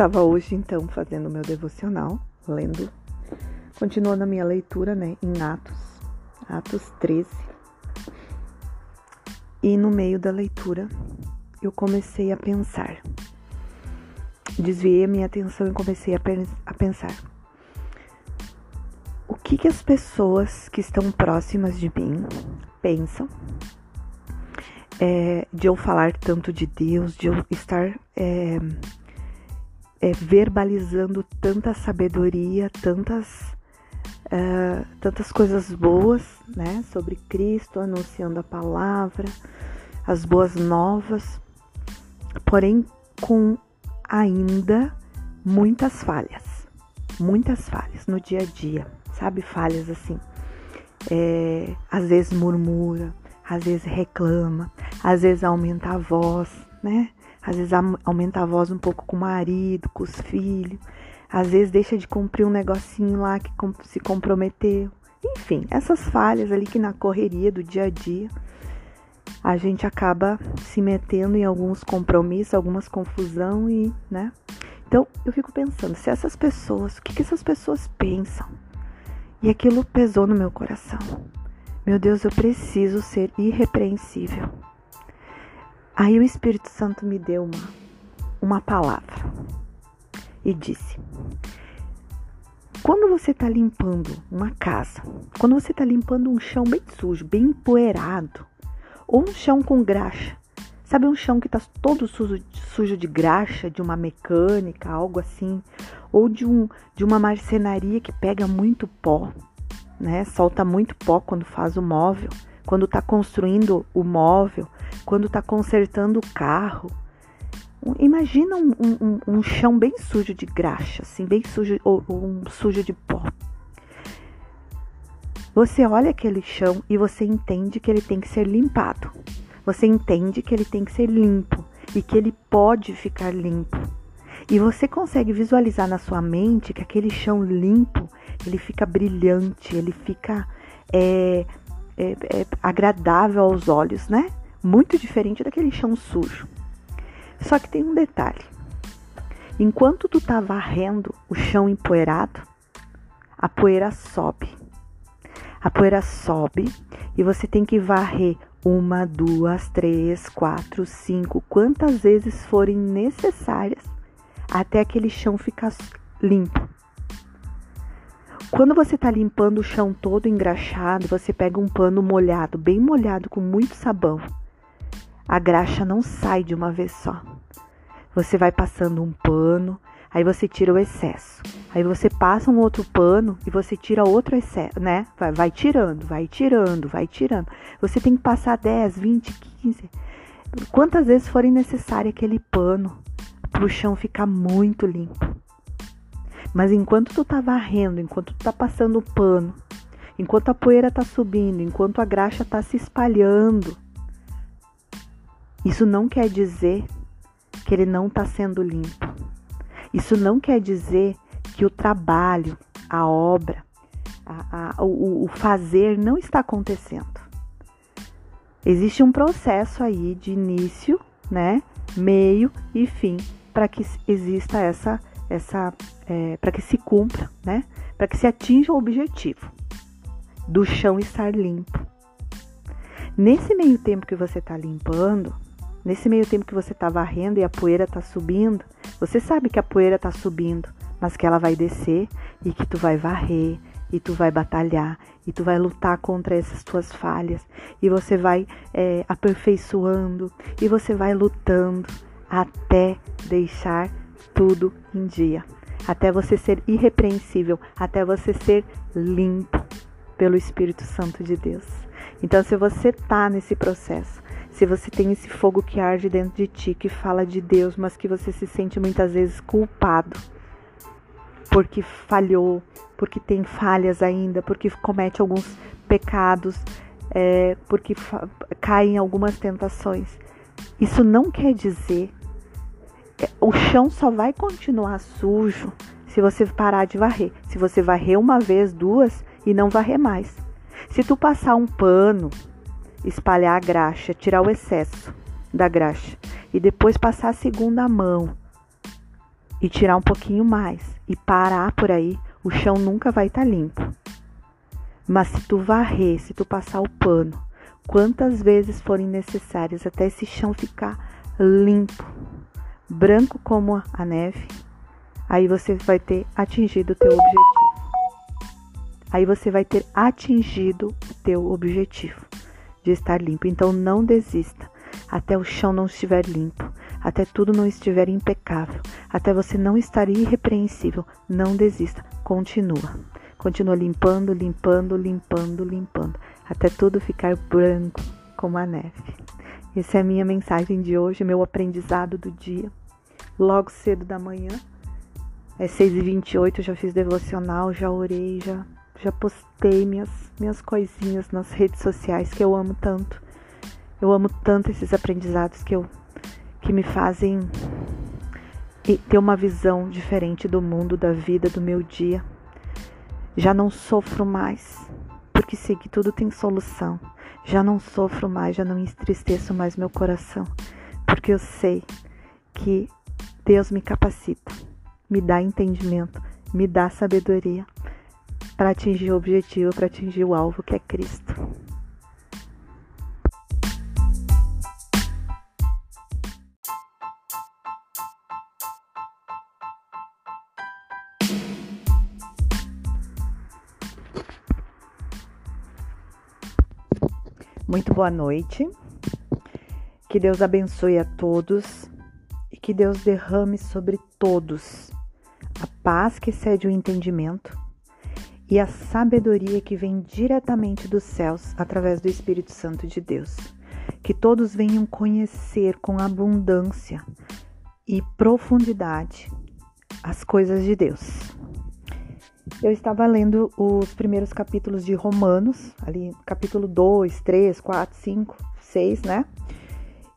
estava hoje então fazendo meu devocional, lendo, continuando a minha leitura, né, em Atos, Atos 13. E no meio da leitura, eu comecei a pensar. Desviei a minha atenção e comecei a, pensar. O que, que as pessoas que estão próximas de mim pensam é, de eu falar tanto de Deus, de eu estar é, é, verbalizando tanta sabedoria, tantas, uh, tantas coisas boas, né, sobre Cristo, anunciando a palavra, as boas novas, porém com ainda muitas falhas, muitas falhas no dia a dia, sabe, falhas assim. É, às vezes murmura, às vezes reclama, às vezes aumenta a voz, né? Às vezes aumenta a voz um pouco com o marido, com os filhos, às vezes deixa de cumprir um negocinho lá que se comprometeu. Enfim, essas falhas ali que na correria do dia a dia a gente acaba se metendo em alguns compromissos, algumas confusão e, né? Então eu fico pensando, se essas pessoas, o que, que essas pessoas pensam? E aquilo pesou no meu coração. Meu Deus, eu preciso ser irrepreensível. Aí o Espírito Santo me deu uma, uma palavra e disse: quando você está limpando uma casa, quando você está limpando um chão bem sujo, bem empoeirado, ou um chão com graxa, sabe um chão que está todo sujo, sujo de graxa, de uma mecânica, algo assim, ou de, um, de uma marcenaria que pega muito pó, né? Solta muito pó quando faz o móvel quando está construindo o móvel, quando está consertando o carro. Imagina um, um, um, chão bem sujo de graxa, assim, bem sujo ou, ou um sujo de pó. Você olha aquele chão e você entende que ele tem que ser limpado. Você entende que ele tem que ser limpo e que ele pode ficar limpo. E você consegue visualizar na sua mente que aquele chão limpo, ele fica brilhante, ele fica é, é, é agradável aos olhos, né? Muito diferente daquele chão sujo. Só que tem um detalhe. Enquanto tu tá varrendo o chão empoeirado, a poeira sobe. A poeira sobe e você tem que varrer uma, duas, três, quatro, cinco, quantas vezes forem necessárias até aquele chão ficar limpo. Quando você está limpando o chão todo engraxado, você pega um pano molhado, bem molhado, com muito sabão. A graxa não sai de uma vez só. Você vai passando um pano, aí você tira o excesso. Aí você passa um outro pano e você tira outro excesso, né? Vai, vai tirando, vai tirando, vai tirando. Você tem que passar 10, 20, 15. Quantas vezes forem necessário aquele pano para o chão ficar muito limpo. Mas enquanto tu tá varrendo, enquanto tu tá passando o pano, enquanto a poeira tá subindo, enquanto a graxa tá se espalhando, isso não quer dizer que ele não está sendo limpo. Isso não quer dizer que o trabalho, a obra, a, a, o, o fazer não está acontecendo. Existe um processo aí de início, né, meio e fim para que exista essa essa é, para que se cumpra, né? Para que se atinja o objetivo do chão estar limpo. Nesse meio tempo que você está limpando, nesse meio tempo que você está varrendo e a poeira está subindo, você sabe que a poeira está subindo, mas que ela vai descer e que tu vai varrer e tu vai batalhar e tu vai lutar contra essas tuas falhas e você vai é, aperfeiçoando e você vai lutando até deixar tudo em dia, até você ser irrepreensível, até você ser limpo pelo Espírito Santo de Deus. Então, se você tá nesse processo, se você tem esse fogo que arde dentro de ti, que fala de Deus, mas que você se sente muitas vezes culpado, porque falhou, porque tem falhas ainda, porque comete alguns pecados, é, porque cai em algumas tentações. Isso não quer dizer o chão só vai continuar sujo se você parar de varrer. Se você varrer uma vez, duas e não varrer mais. Se tu passar um pano, espalhar a graxa, tirar o excesso da graxa e depois passar a segunda mão e tirar um pouquinho mais e parar por aí, o chão nunca vai estar tá limpo. Mas se tu varrer, se tu passar o pano, quantas vezes forem necessárias até esse chão ficar limpo, branco como a neve, aí você vai ter atingido o teu objetivo. Aí você vai ter atingido o teu objetivo de estar limpo. Então não desista até o chão não estiver limpo, até tudo não estiver impecável, até você não estar irrepreensível. Não desista, continua. Continua limpando, limpando, limpando, limpando, até tudo ficar branco como a neve. Essa é a minha mensagem de hoje, meu aprendizado do dia. Logo cedo da manhã, é 6h28, já fiz devocional, já orei, já, já postei minhas, minhas coisinhas nas redes sociais que eu amo tanto. Eu amo tanto esses aprendizados que eu que me fazem ter uma visão diferente do mundo, da vida, do meu dia. Já não sofro mais, porque sei que tudo tem solução. Já não sofro mais, já não entristeço mais meu coração, porque eu sei que Deus me capacita, me dá entendimento, me dá sabedoria para atingir o objetivo, para atingir o alvo que é Cristo. Muito boa noite. Que Deus abençoe a todos e que Deus derrame sobre todos a paz que excede o entendimento e a sabedoria que vem diretamente dos céus através do Espírito Santo de Deus. Que todos venham conhecer com abundância e profundidade as coisas de Deus. Eu estava lendo os primeiros capítulos de Romanos, ali capítulo 2, 3, 4, 5, 6, né?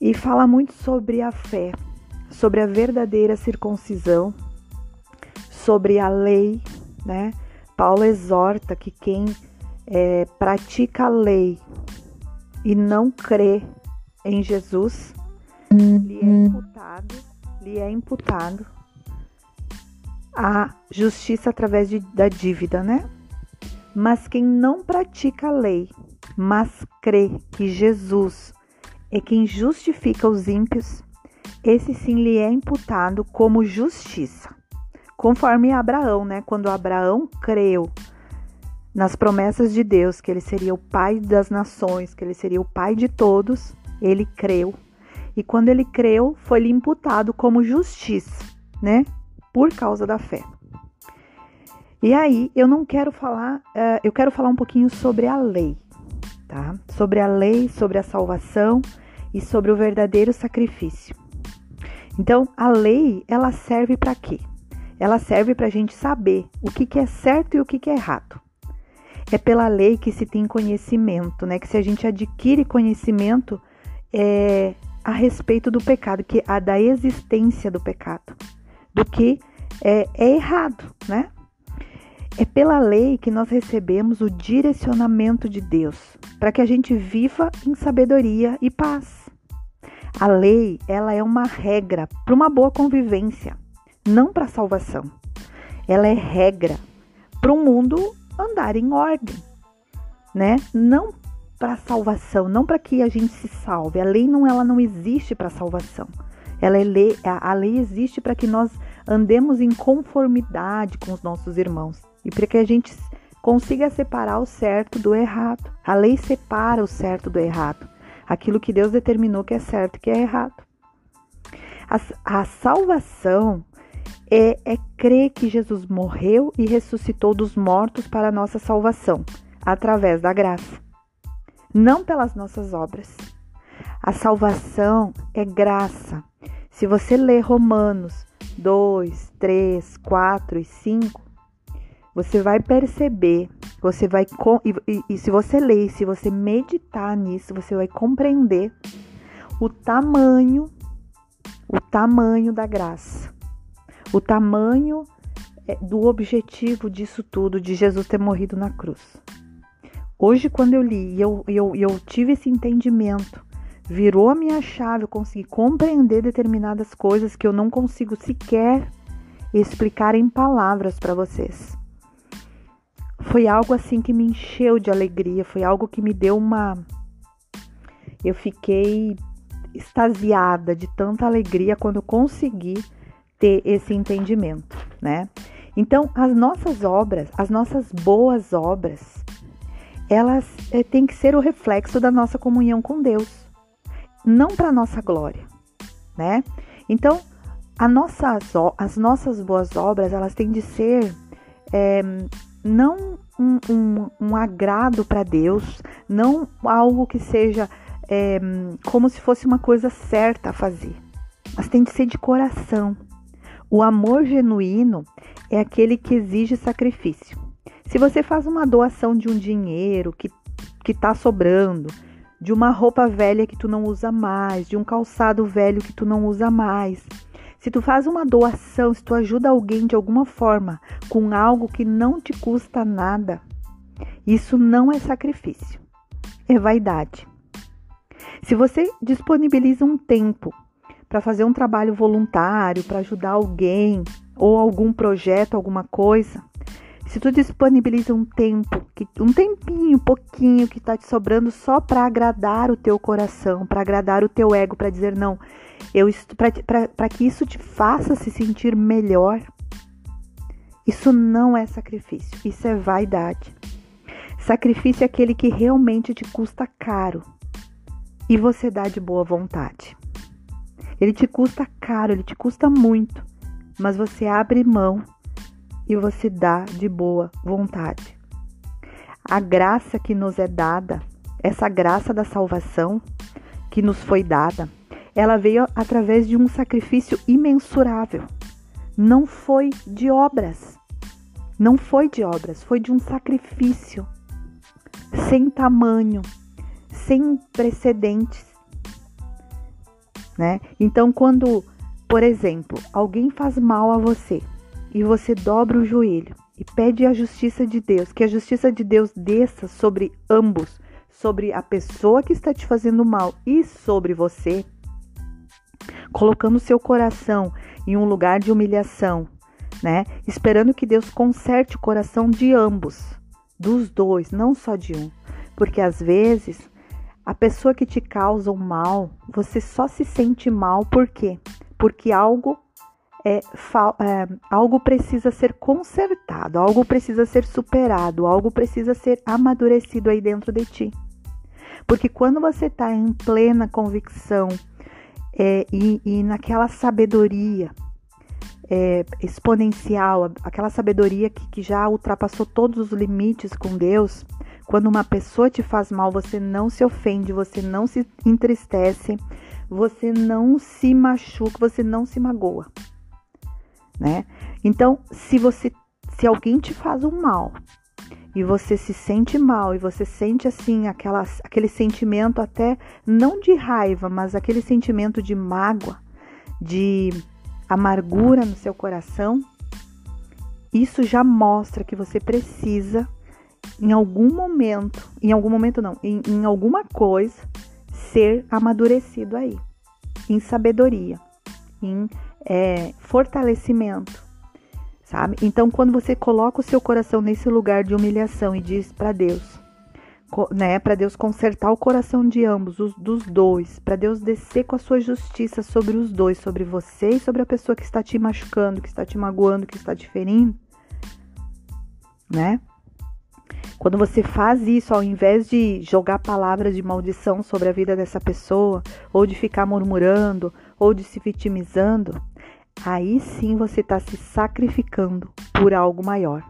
E fala muito sobre a fé, sobre a verdadeira circuncisão, sobre a lei, né? Paulo exorta que quem é, pratica a lei e não crê em Jesus, lhe é imputado, lhe é imputado a justiça através de, da dívida, né? Mas quem não pratica a lei, mas crê que Jesus é quem justifica os ímpios, esse sim lhe é imputado como justiça. Conforme Abraão, né? Quando Abraão creu nas promessas de Deus, que ele seria o pai das nações, que ele seria o pai de todos, ele creu. E quando ele creu, foi-lhe imputado como justiça, né? por causa da fé. E aí, eu não quero falar, uh, eu quero falar um pouquinho sobre a lei, tá? Sobre a lei, sobre a salvação e sobre o verdadeiro sacrifício. Então, a lei, ela serve para quê? Ela serve para a gente saber o que, que é certo e o que, que é errado. É pela lei que se tem conhecimento, né? Que se a gente adquire conhecimento é, a respeito do pecado, que a da existência do pecado do que é, é errado, né? É pela lei que nós recebemos o direcionamento de Deus para que a gente viva em sabedoria e paz. A lei, ela é uma regra para uma boa convivência, não para salvação. Ela é regra para o mundo andar em ordem, né? Não para salvação, não para que a gente se salve. A lei não, ela não existe para salvação. Ela é lei, a lei existe para que nós andemos em conformidade com os nossos irmãos e para que a gente consiga separar o certo do errado. A lei separa o certo do errado, aquilo que Deus determinou que é certo e que é errado. A, a salvação é, é crer que Jesus morreu e ressuscitou dos mortos para a nossa salvação, através da graça, não pelas nossas obras. A salvação é graça. Se você ler Romanos 2, 3, 4 e 5, você vai perceber, você vai e, e, se você ler, se você meditar nisso, você vai compreender o tamanho, o tamanho da graça, o tamanho é, do objetivo disso tudo, de Jesus ter morrido na cruz. Hoje, quando eu li e eu, eu, eu tive esse entendimento virou a minha chave, eu consegui compreender determinadas coisas que eu não consigo sequer explicar em palavras para vocês. Foi algo assim que me encheu de alegria, foi algo que me deu uma. Eu fiquei extasiada de tanta alegria quando consegui ter esse entendimento, né? Então, as nossas obras, as nossas boas obras, elas é, têm que ser o reflexo da nossa comunhão com Deus, não para nossa glória, né? Então, nossas, as nossas boas obras, elas têm de ser é, não um, um, um agrado para Deus, não algo que seja é, como se fosse uma coisa certa a fazer, mas tem de ser de coração. O amor genuíno é aquele que exige sacrifício. Se você faz uma doação de um dinheiro que que está sobrando, de uma roupa velha que tu não usa mais, de um calçado velho que tu não usa mais, se tu faz uma doação, se tu ajuda alguém de alguma forma com algo que não te custa nada, isso não é sacrifício, é vaidade. Se você disponibiliza um tempo para fazer um trabalho voluntário, para ajudar alguém ou algum projeto, alguma coisa, se tu disponibiliza um tempo, um tempinho, pouquinho que está te sobrando só para agradar o teu coração, para agradar o teu ego, para dizer não, eu para que isso te faça se sentir melhor, isso não é sacrifício, isso é vaidade. Sacrifício é aquele que realmente te custa caro e você dá de boa vontade. Ele te custa caro, ele te custa muito, mas você abre mão e você dá de boa vontade. A graça que nos é dada, essa graça da salvação que nos foi dada, ela veio através de um sacrifício imensurável. Não foi de obras. Não foi de obras, foi de um sacrifício sem tamanho, sem precedentes, né? Então, quando, por exemplo, alguém faz mal a você, e você dobra o joelho e pede a justiça de Deus, que a justiça de Deus desça sobre ambos, sobre a pessoa que está te fazendo mal e sobre você, colocando seu coração em um lugar de humilhação, né? Esperando que Deus conserte o coração de ambos, dos dois, não só de um. Porque às vezes a pessoa que te causa o mal, você só se sente mal por quê? Porque algo é, é, algo precisa ser consertado, algo precisa ser superado, algo precisa ser amadurecido aí dentro de ti. Porque quando você está em plena convicção é, e, e, naquela sabedoria é, exponencial, aquela sabedoria que, que já ultrapassou todos os limites com Deus, quando uma pessoa te faz mal, você não se ofende, você não se entristece, você não se machuca, você não se magoa né? Então, se você se alguém te faz um mal e você se sente mal e você sente assim aquela, aquele sentimento até não de raiva, mas aquele sentimento de mágoa, de amargura no seu coração, isso já mostra que você precisa em algum momento, em algum momento não, em, em alguma coisa, ser amadurecido aí, em sabedoria, em é, fortalecimento, sabe? Então, quando você coloca o seu coração nesse lugar de humilhação e diz para Deus, né, para Deus consertar o coração de ambos, os, dos dois, para Deus descer com a sua justiça sobre os dois, sobre você e sobre a pessoa que está te machucando, que está te magoando, que está te ferindo, né? Quando você faz isso, ao invés de jogar palavras de maldição sobre a vida dessa pessoa, ou de ficar murmurando, ou de se vitimizando, aí sim você está se sacrificando por algo maior.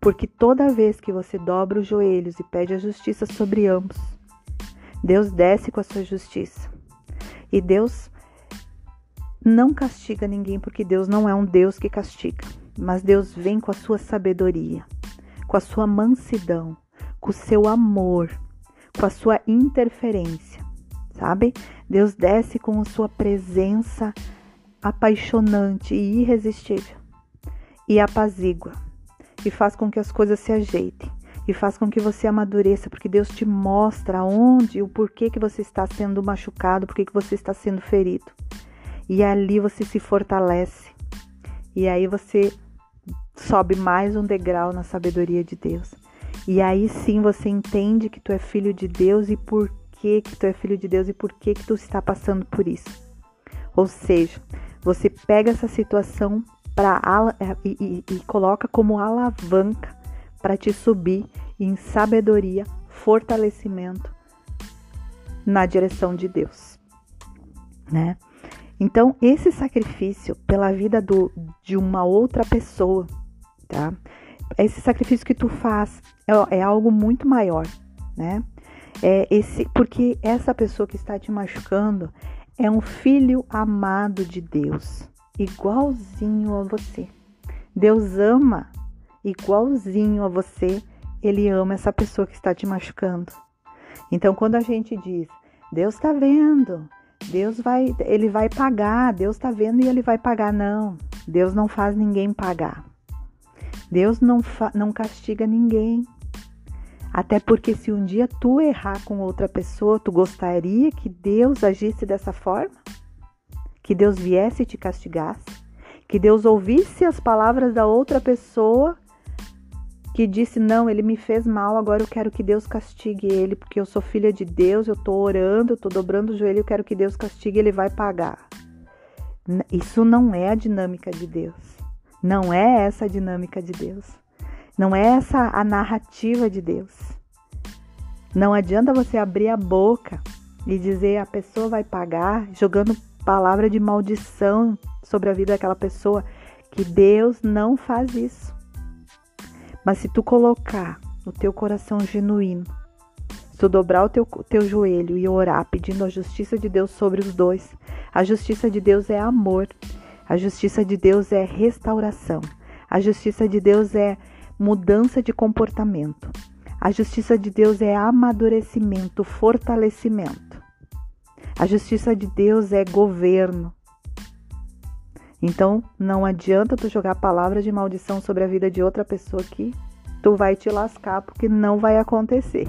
Porque toda vez que você dobra os joelhos e pede a justiça sobre ambos, Deus desce com a sua justiça. E Deus não castiga ninguém, porque Deus não é um Deus que castiga, mas Deus vem com a sua sabedoria, com a sua mansidão, com o seu amor, com a sua interferência, sabe? Deus desce com a sua presença apaixonante e irresistível e apazigua e faz com que as coisas se ajeitem e faz com que você amadureça, porque Deus te mostra onde e o porquê que você está sendo machucado, porquê que você está sendo ferido. E ali você se fortalece E aí você sobe mais um degrau na sabedoria de Deus. E aí sim você entende que tu é filho de Deus e por que que tu é filho de Deus e por que que tu está passando por isso. Ou seja, você pega essa situação para é, e, e, e coloca como alavanca para te subir em sabedoria, fortalecimento na direção de Deus, né? Então, esse sacrifício pela vida do, de uma outra pessoa, tá? Esse sacrifício que tu faz é, é algo muito maior, né? É esse, porque essa pessoa que está te machucando é um filho amado de Deus, igualzinho a você. Deus ama igualzinho a você, ele ama essa pessoa que está te machucando. Então, quando a gente diz, Deus está vendo, Deus vai, ele vai pagar, Deus está vendo e ele vai pagar. Não, Deus não faz ninguém pagar. Deus não, não castiga ninguém. Até porque se um dia tu errar com outra pessoa, tu gostaria que Deus agisse dessa forma? Que Deus viesse e te castigasse? Que Deus ouvisse as palavras da outra pessoa que disse: Não, ele me fez mal, agora eu quero que Deus castigue ele, porque eu sou filha de Deus, eu tô orando, eu tô dobrando o joelho, eu quero que Deus castigue, ele vai pagar. Isso não é a dinâmica de Deus. Não é essa a dinâmica de Deus. Não é essa a narrativa de Deus. Não adianta você abrir a boca e dizer a pessoa vai pagar, jogando palavra de maldição sobre a vida daquela pessoa, que Deus não faz isso. Mas se tu colocar o teu coração genuíno, se tu dobrar o teu, teu joelho e orar pedindo a justiça de Deus sobre os dois, a justiça de Deus é amor, a justiça de Deus é restauração, a justiça de Deus é mudança de comportamento, a justiça de Deus é amadurecimento, fortalecimento, a justiça de Deus é governo, então, não adianta tu jogar palavras de maldição sobre a vida de outra pessoa que tu vai te lascar porque não vai acontecer.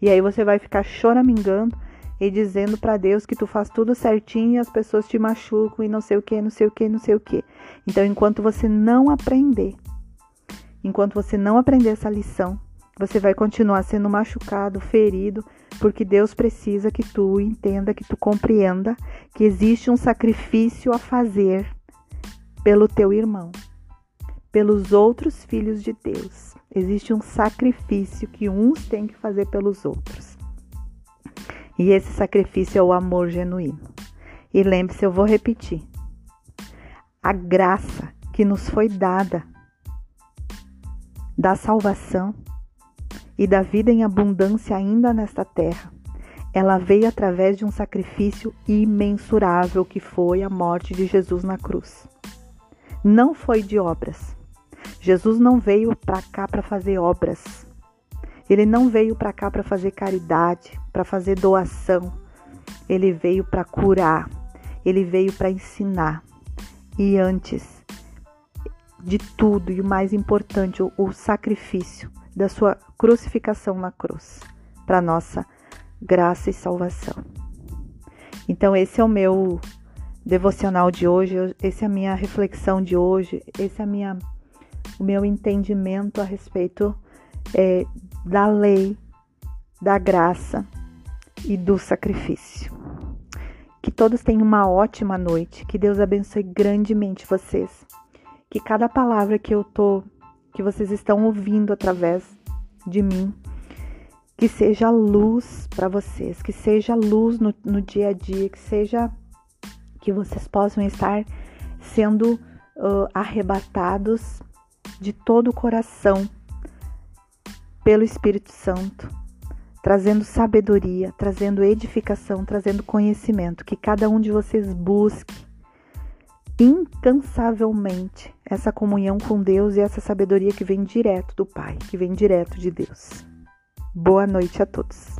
E aí você vai ficar choramingando e dizendo para Deus que tu faz tudo certinho e as pessoas te machucam e não sei o que, não sei o que, não sei o que. Então, enquanto você não aprender, enquanto você não aprender essa lição, você vai continuar sendo machucado, ferido, porque Deus precisa que tu entenda, que tu compreenda que existe um sacrifício a fazer pelo teu irmão, pelos outros filhos de Deus. Existe um sacrifício que uns têm que fazer pelos outros. E esse sacrifício é o amor genuíno. E lembre-se, eu vou repetir. A graça que nos foi dada da salvação e da vida em abundância ainda nesta terra, ela veio através de um sacrifício imensurável que foi a morte de Jesus na cruz não foi de obras. Jesus não veio para cá para fazer obras. Ele não veio para cá para fazer caridade, para fazer doação. Ele veio para curar. Ele veio para ensinar. E antes de tudo, e o mais importante, o, o sacrifício da sua crucificação na cruz, para nossa graça e salvação. Então, esse é o meu devocional de hoje, essa é a minha reflexão de hoje, esse é a minha, o meu entendimento a respeito é, da lei, da graça e do sacrifício. Que todos tenham uma ótima noite, que Deus abençoe grandemente vocês, que cada palavra que eu tô, que vocês estão ouvindo através de mim, que seja luz para vocês, que seja luz no, no dia a dia, que seja que vocês possam estar sendo uh, arrebatados de todo o coração pelo Espírito Santo, trazendo sabedoria, trazendo edificação, trazendo conhecimento, que cada um de vocês busque incansavelmente essa comunhão com Deus e essa sabedoria que vem direto do Pai, que vem direto de Deus. Boa noite a todos.